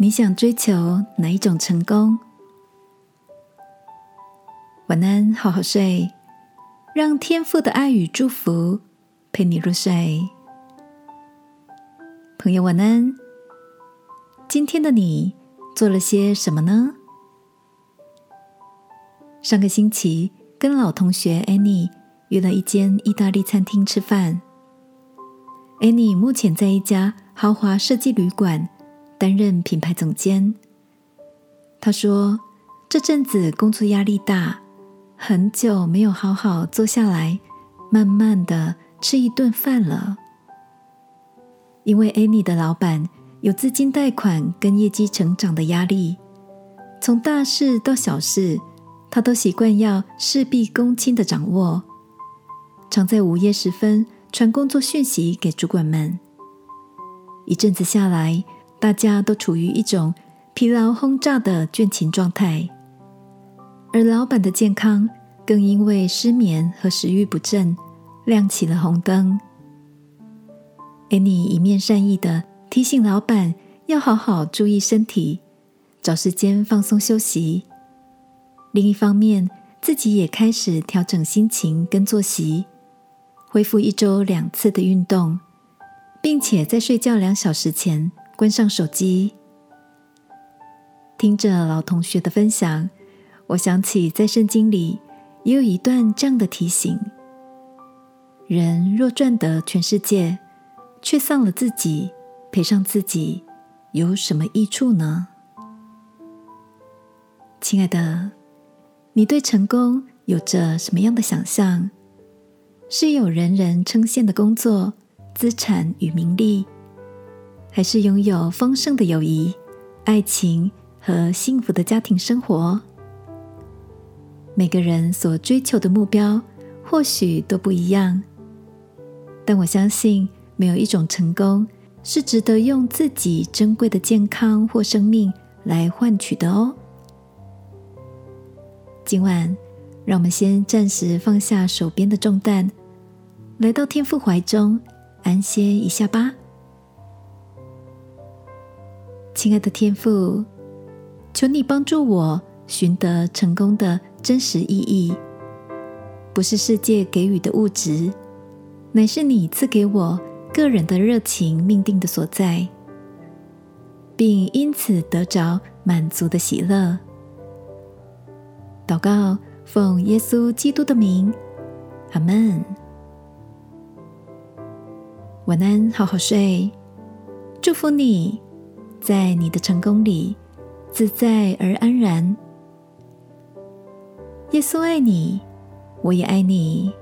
你想追求哪一种成功？晚安，好好睡，让天父的爱与祝福陪你入睡。朋友，晚安。今天的你做了些什么呢？上个星期跟老同学 Annie 约了一间意大利餐厅吃饭。Annie 目前在一家豪华设计旅馆。担任品牌总监，他说：“这阵子工作压力大，很久没有好好坐下来，慢慢的吃一顿饭了。因为 Annie 的老板有资金贷款跟业绩成长的压力，从大事到小事，他都习惯要事必躬亲的掌握，常在午夜时分传工作讯息给主管们。一阵子下来。”大家都处于一种疲劳轰炸的倦勤状态，而老板的健康更因为失眠和食欲不振亮起了红灯。安妮一面善意的提醒老板要好好注意身体，找时间放松休息；另一方面，自己也开始调整心情跟作息，恢复一周两次的运动，并且在睡觉两小时前。关上手机，听着老同学的分享，我想起在圣经里也有一段这样的提醒：人若赚得全世界，却丧了自己，赔上自己，有什么益处呢？亲爱的，你对成功有着什么样的想象？是有人人称羡的工作、资产与名利？还是拥有丰盛的友谊、爱情和幸福的家庭生活。每个人所追求的目标或许都不一样，但我相信没有一种成功是值得用自己珍贵的健康或生命来换取的哦。今晚，让我们先暂时放下手边的重担，来到天父怀中安歇一下吧。亲爱的天父，求你帮助我寻得成功的真实意义，不是世界给予的物质，乃是你赐给我个人的热情命定的所在，并因此得着满足的喜乐。祷告，奉耶稣基督的名，阿门。晚安，好好睡，祝福你。在你的成功里，自在而安然。耶稣爱你，我也爱你。